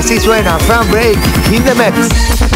Así suena Fran Break in the Mix.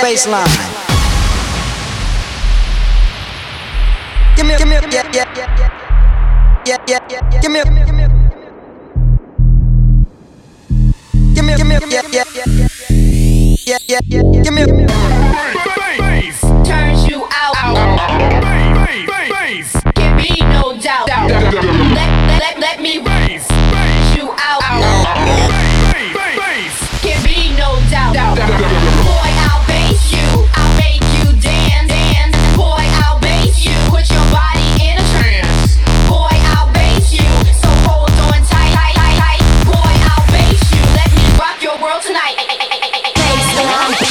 Baseline. Give me, give me, yeah, yeah, yeah, yeah, yeah, yeah, give me, give me, give me, give me, yeah, yeah, yeah, yeah, yeah, give me. Bass turns you out. Bass, bass, can be no doubt. Let, let, let me bass you out.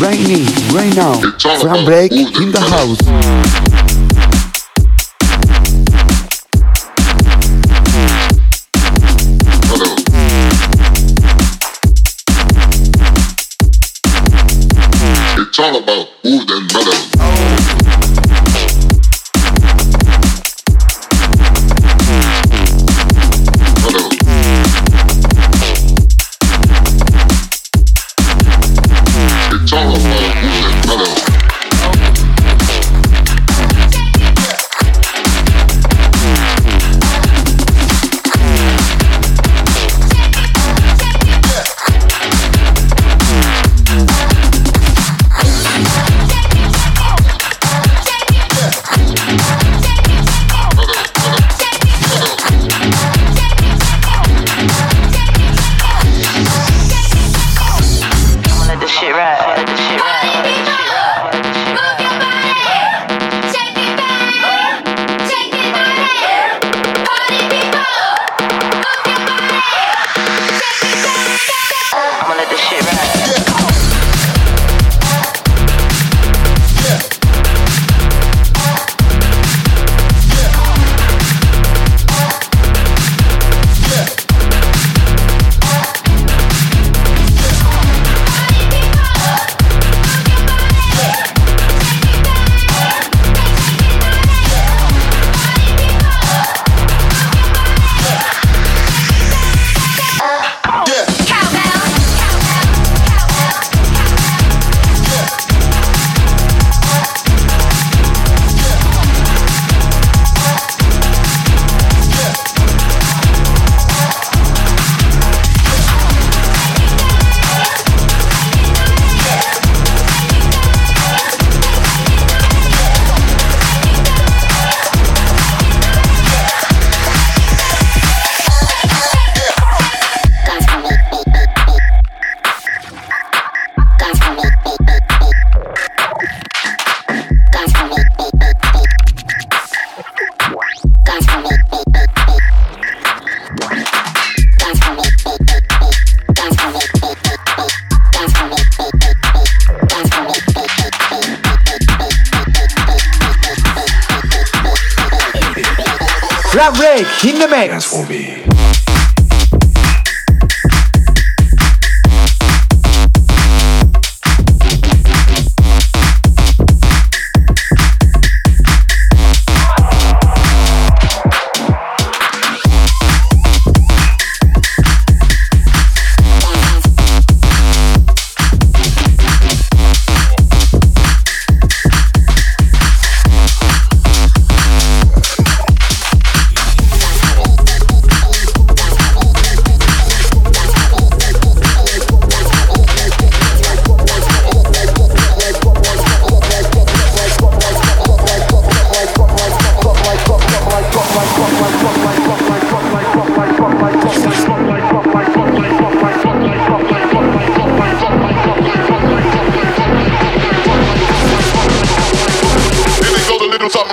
Right in, right now. Fran Break in the house.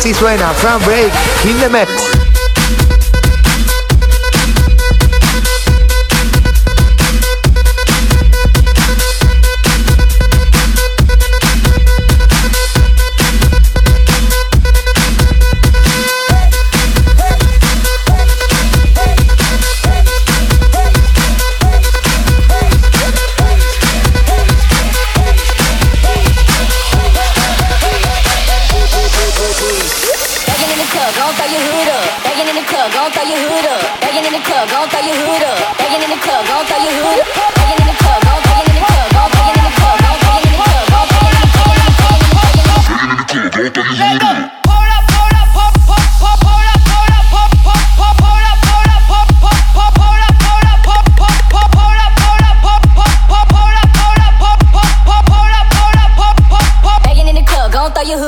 Así suena Frank Break in the Mix.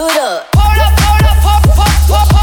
Pull up. Pull up, pull up, pull, up!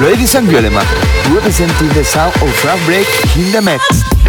Ladies and gentlemen, representing the sound of Fran Break in the mix.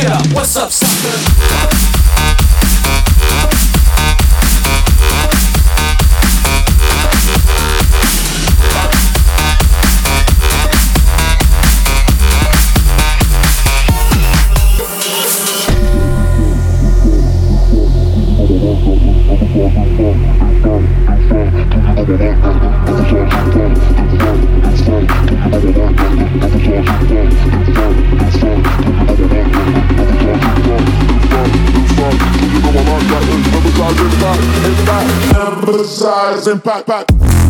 Get up, what's up, sucker? Emphasize impact, impact.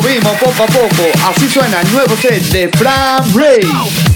Subimos poco a poco. Así suena el nuevo set de Fran Ray.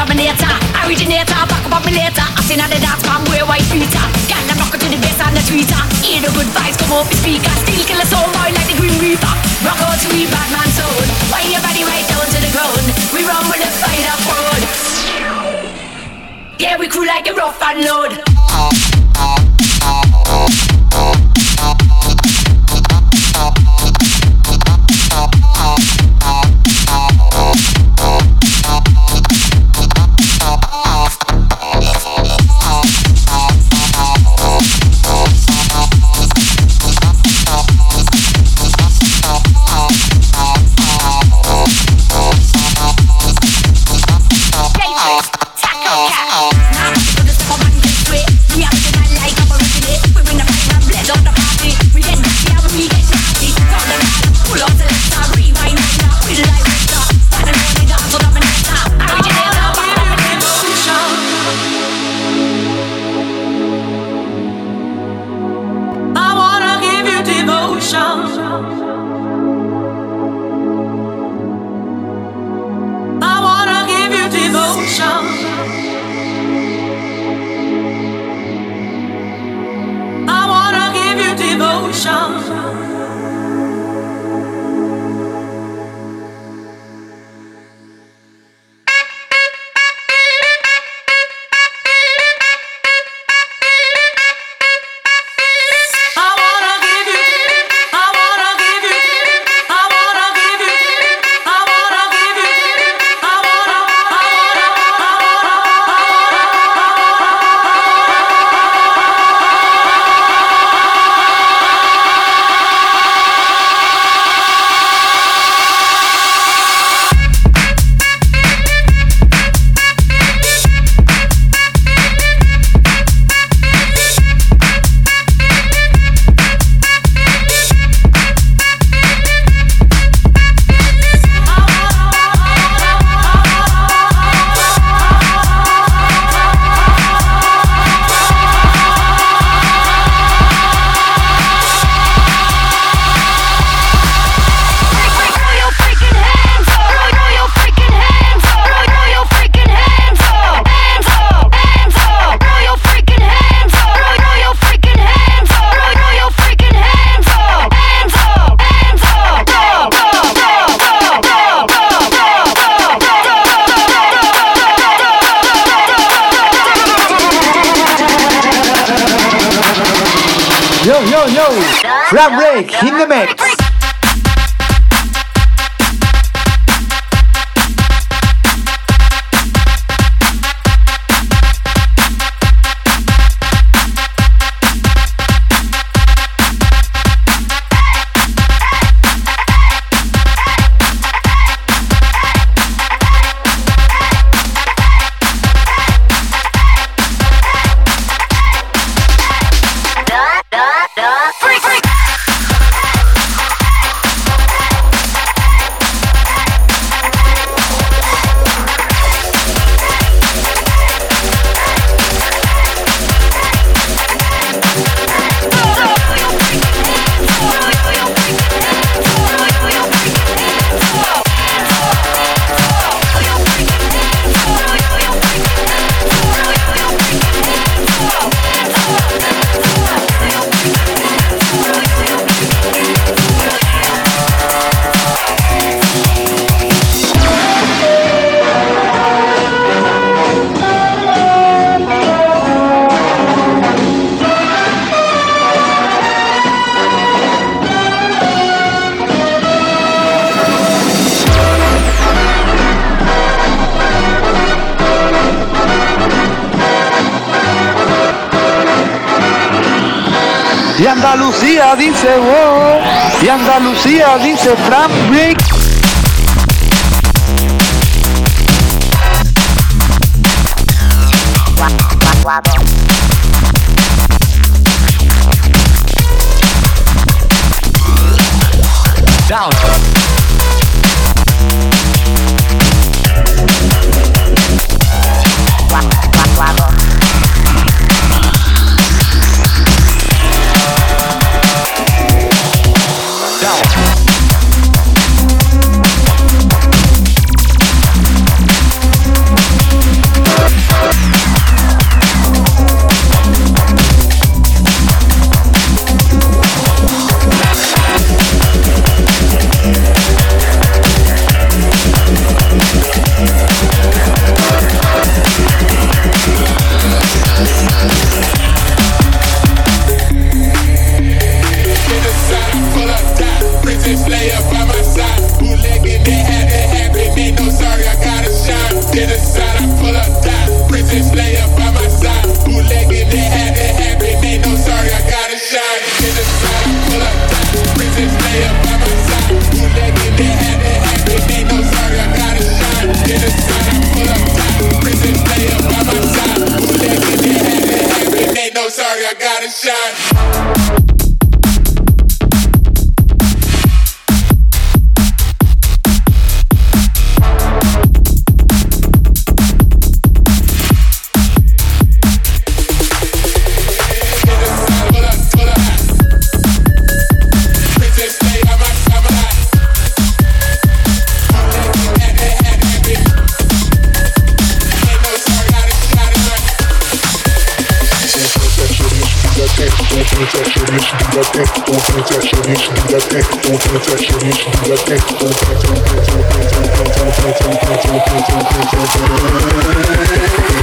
Dominator. Originator, back up on me later. I seen the dance man wear white beater. Gal them rock to the bass and the tweeter. Hear the good vibes come up the speaker. Still kill a soul boy like the Green Reaper. Rock out to we Batman soul. Wind your body right down to the ground. We run with the fight up road. Yeah, we crew like a rough and load. break. In the mix. Andalucía dice wow. Y Andalucía dice Frank Brick.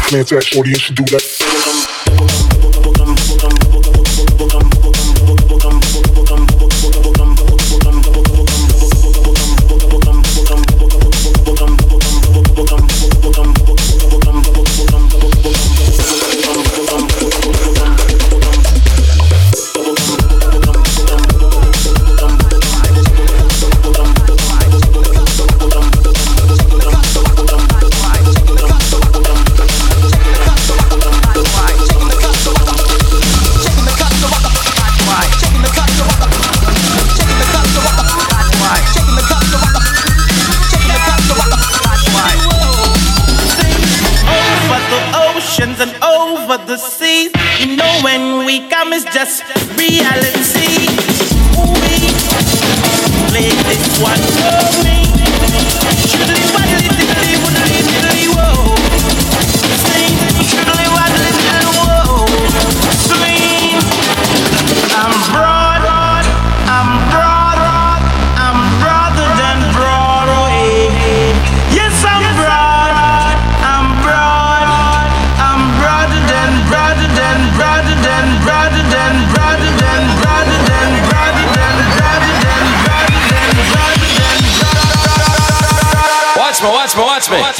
Plants at 40 and should do that.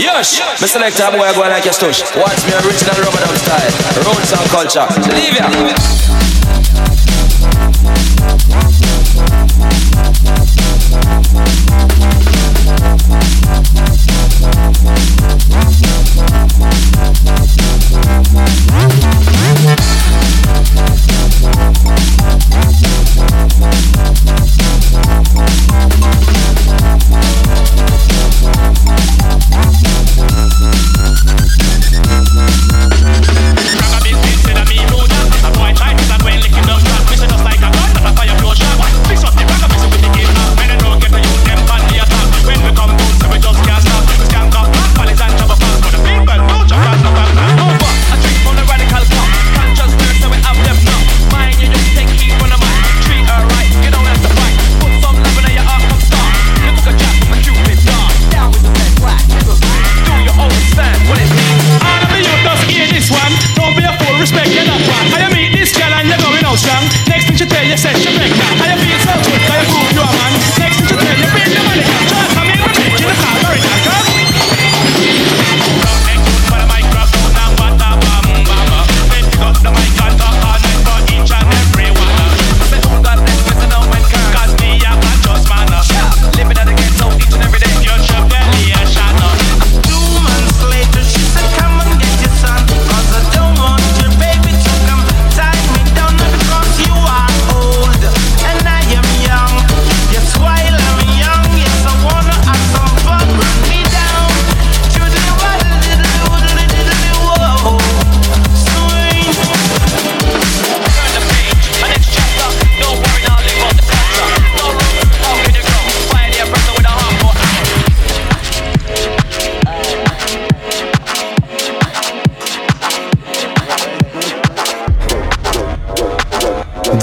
Watch me. Select a boy, go like a stush. Watch me, original dub style. Roots and culture. Leave ya.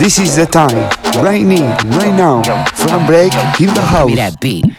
This is the time, right now, right now, Fran Break in the house. Give me that beat.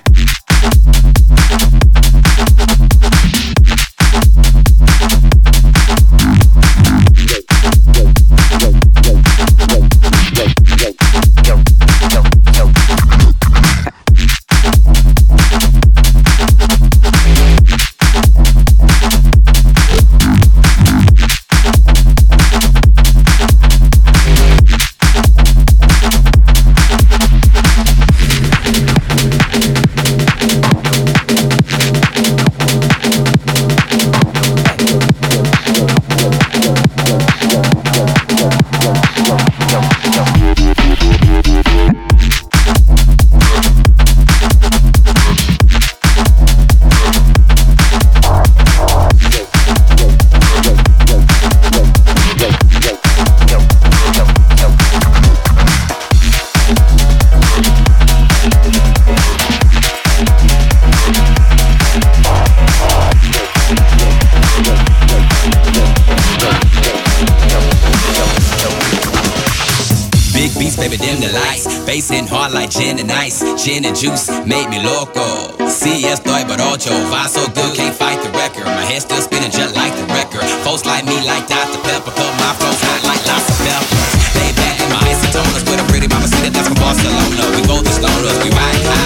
Gin and juice made me loco. Si estoy ocho, vibe so good, can't fight the record. My head still spinning just like the record. Folks like me like Dr. Pepper, cut my flows hot like lots of peppers. They back in my isotoners with a pretty mama, see that that's from Barcelona. We go to stoners, we ride high.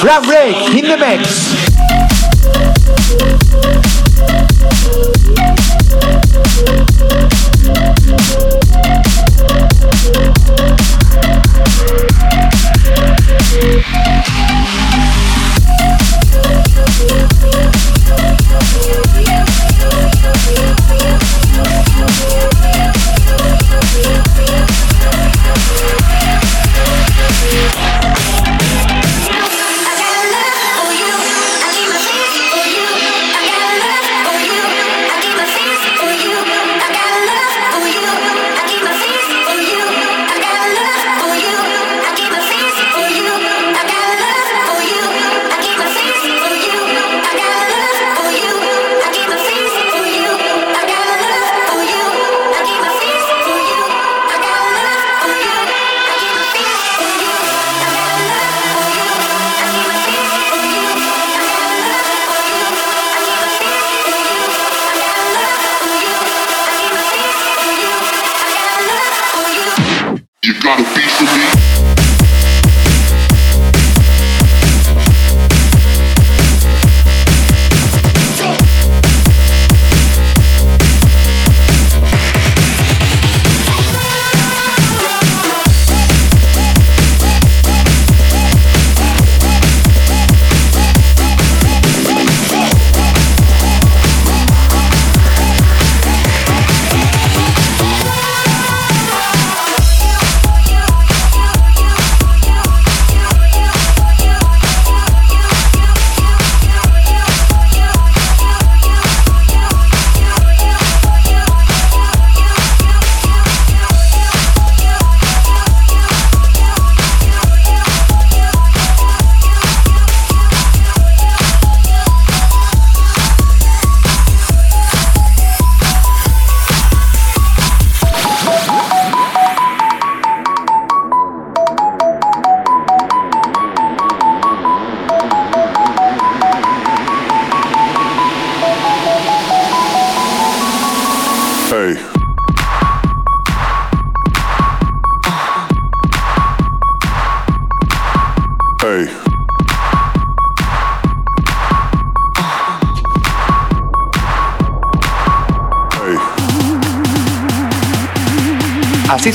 Fran Break in the mix.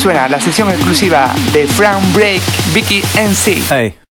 Suena la sesión exclusiva de Frank Break, Vicky NC. Hey.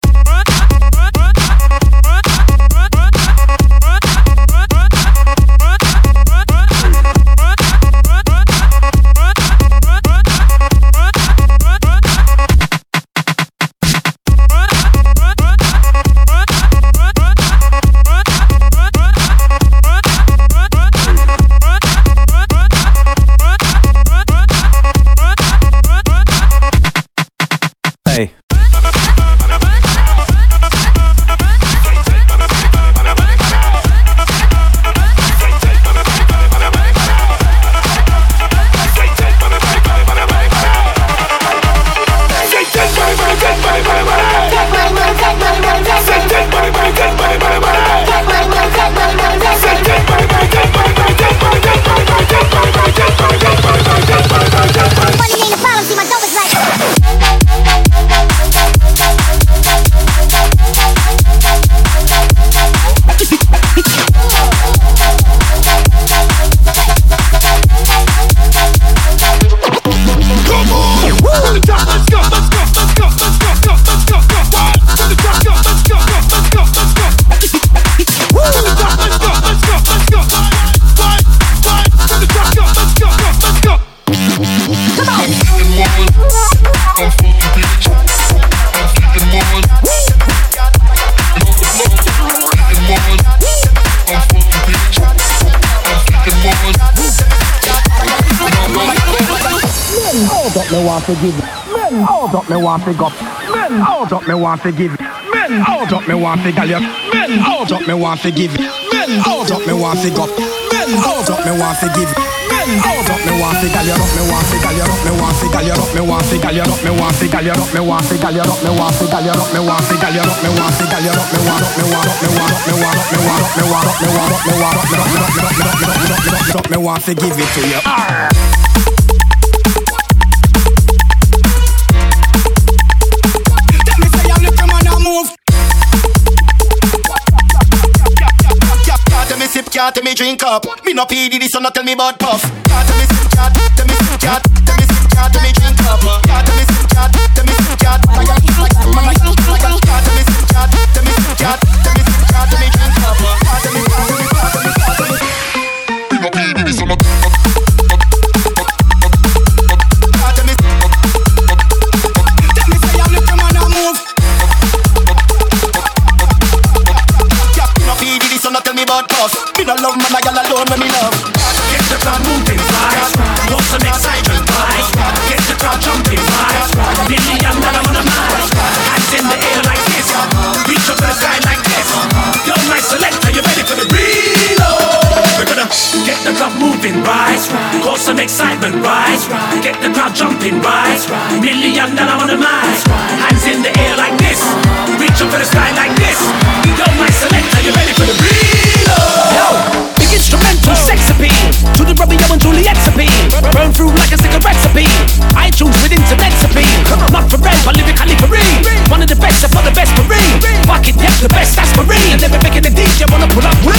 Want to give. Men, hold up, me want to go. Men, hold up, me want to give. Men, hold up, me want to gallop. Men, hold up, me want to give. Men, hold up, me want to go. Men, hold up, me want to give. Men, hold up, me want to gallop. Me want to gallop. Me want to gallop. Me want to gallop. Me want to gallop. Me want to gallop. Me want to gallop. Me want to gallop. Me want to gallop. Me want to up. Me want to up. Me want want up. Me want want up. Me want want up. Me want want up. Me want to give it to you. Can't tell me drink up. Me no PD this, so not tell me about puff. Can't tell me can't tell me tell me tell me drink up. Can't tell me can't tell me can't like a got alone when me love. Get the crowd moving, right? Want some excitement, right? Get the crowd jumping, right? Million dollar on the mic. Hands in the air like this. Reach up to the sky like this. Yo, nice selector, you ready for the reload? We're gonna get the crowd moving, right? Cause some excitement, right? Get the crowd jumping, right? Million dollar on the mic. Hands in the air like this. Reach up to the sky like this. Yo, nice selector, you ready for the reload? Yo, instrumental sex appeal to the Romeo and Juliet's appeal. Burn through like a cigarette appeal. iTunes with internet's appeal. Not forever, lyrically free. One of the best, if not the best for me. Fuck it, yep, the best, that's for me. And never making the DJ wanna pull up with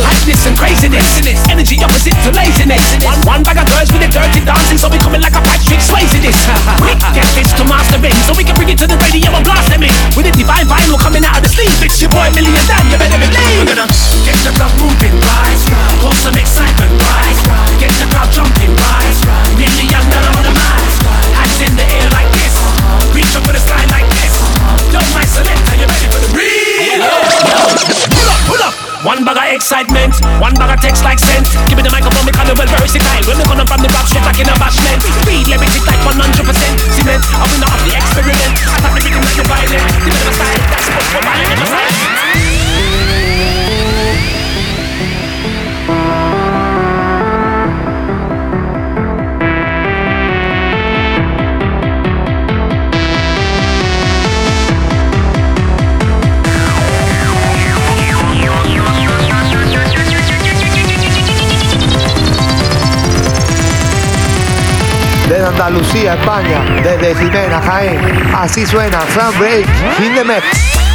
Hypeness and craziness. Energy opposite to laziness. One, one bag of girls with a dirty dancing, so we coming like a Patrick Swayze this. we get this to mastering, so we can bring it to the radio and blast them in. With a divine vinyl coming out of the sleeve. It's your boy Million Dan, you better believe. We're gonna get the crowd moving, right? Some excitement, right? Get the crowd jumping, dollar on the. Hands in the air like this. Reach up for the sky like this. Selector, you ready for the? Pull up, pull up. One bag of excitement, one bag of text like scent. Give me the microphone, me call it well versatile. When we gonna from the rap straight like in a bashment. Speed lyrics it like 100% cement. Are we not off the experiment? I thought the rhythm like the violent. The bit of a style that's supposed to violent Andalucía, España, desde Jimena, Jaén. Así suena Sun Break, In the Mets.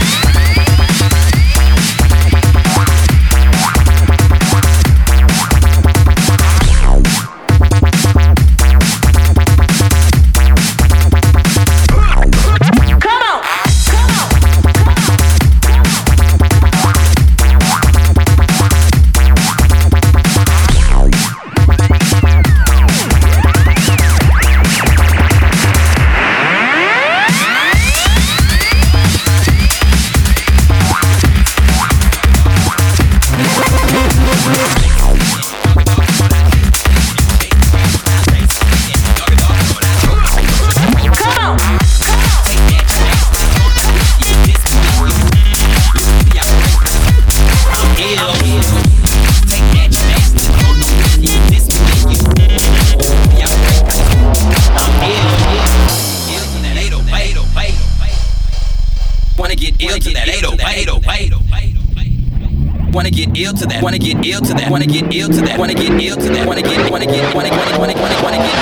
to that, wanna get ill to that, wanna get ill to that, wanna get ill to that, wanna get wanna get wanna wanna wanna get wanna get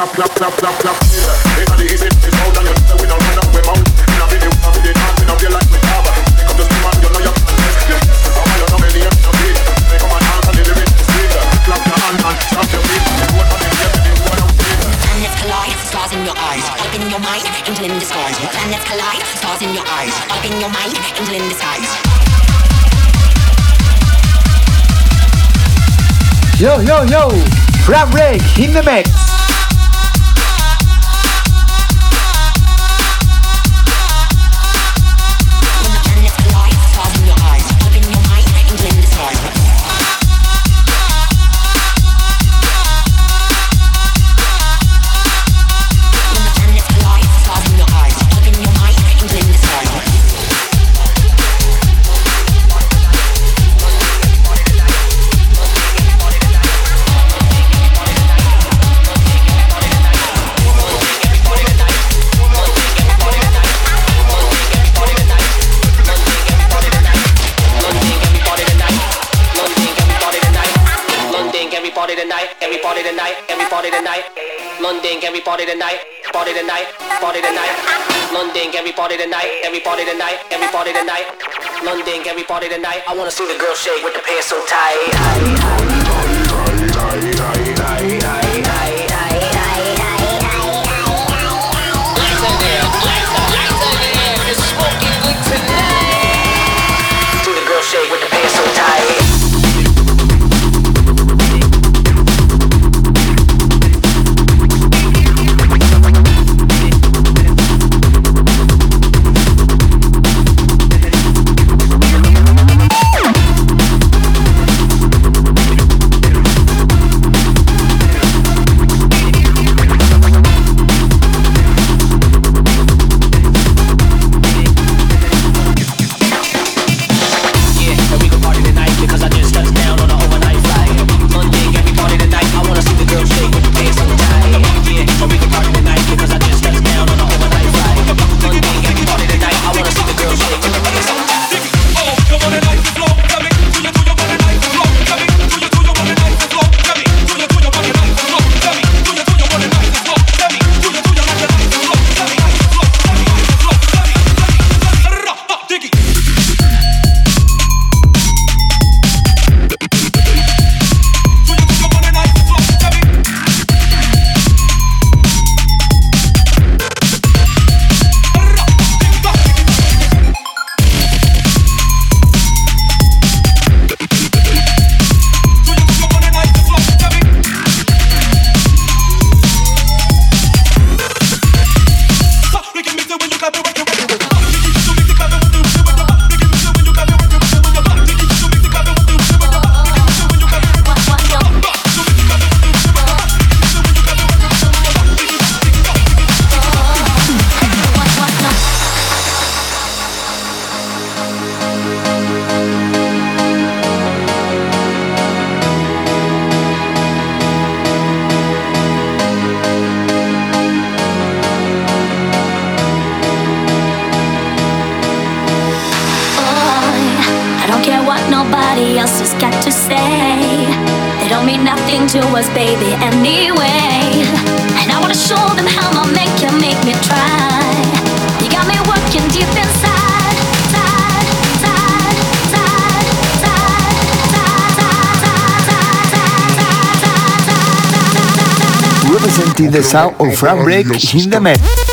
up, up. got to say. They don't mean nothing to us, baby, anyway. And I wanna show them how my make can make me try. You got me working deep inside. Representing the sound of Fran Break in the Met.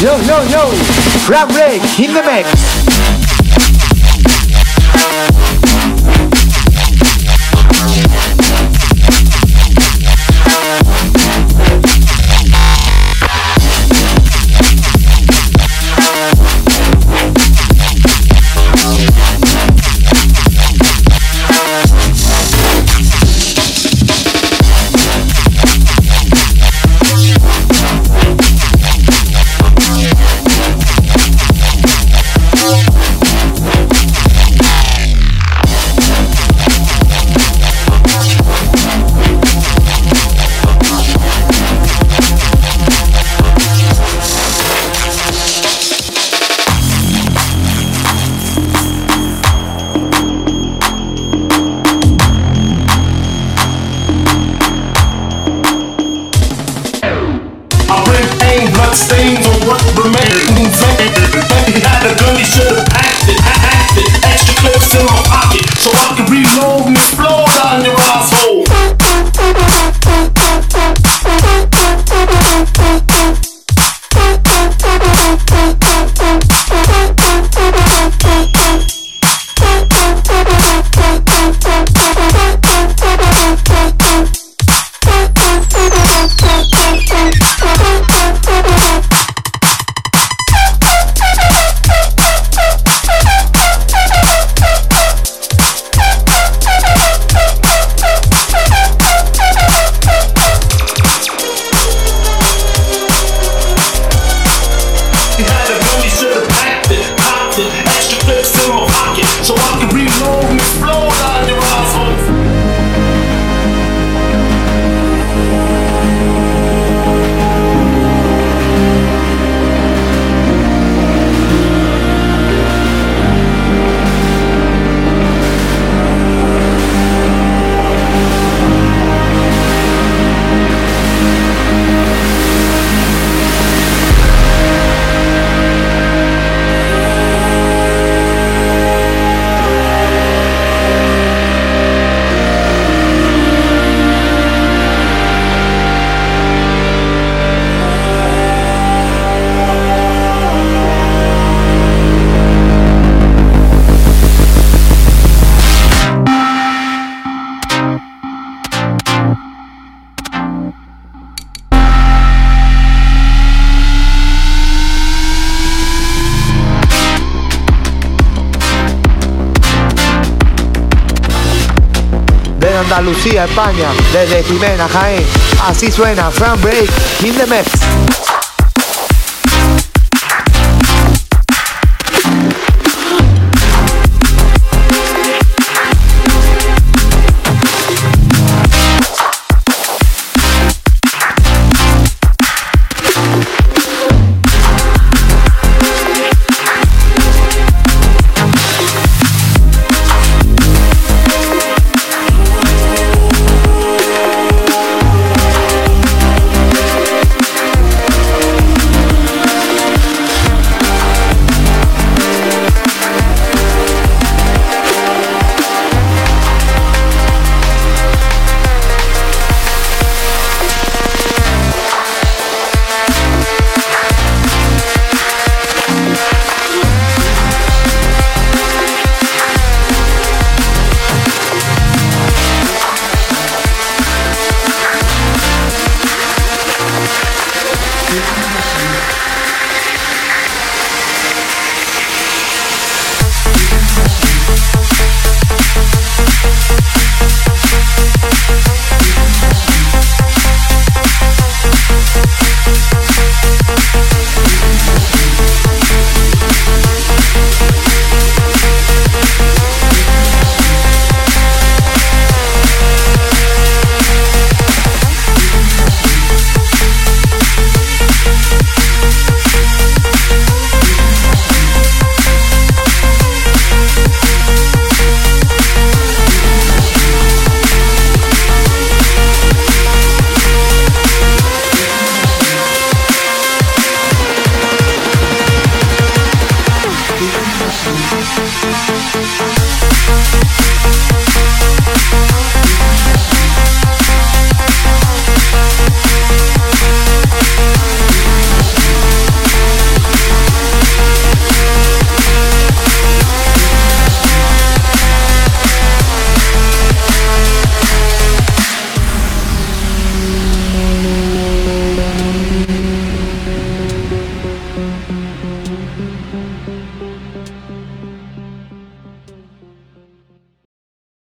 Yo, yo, yo, Fran Break in the mix. Andalucía, España, desde Jimena, Jaén. Así suena Frank Break in the Mets.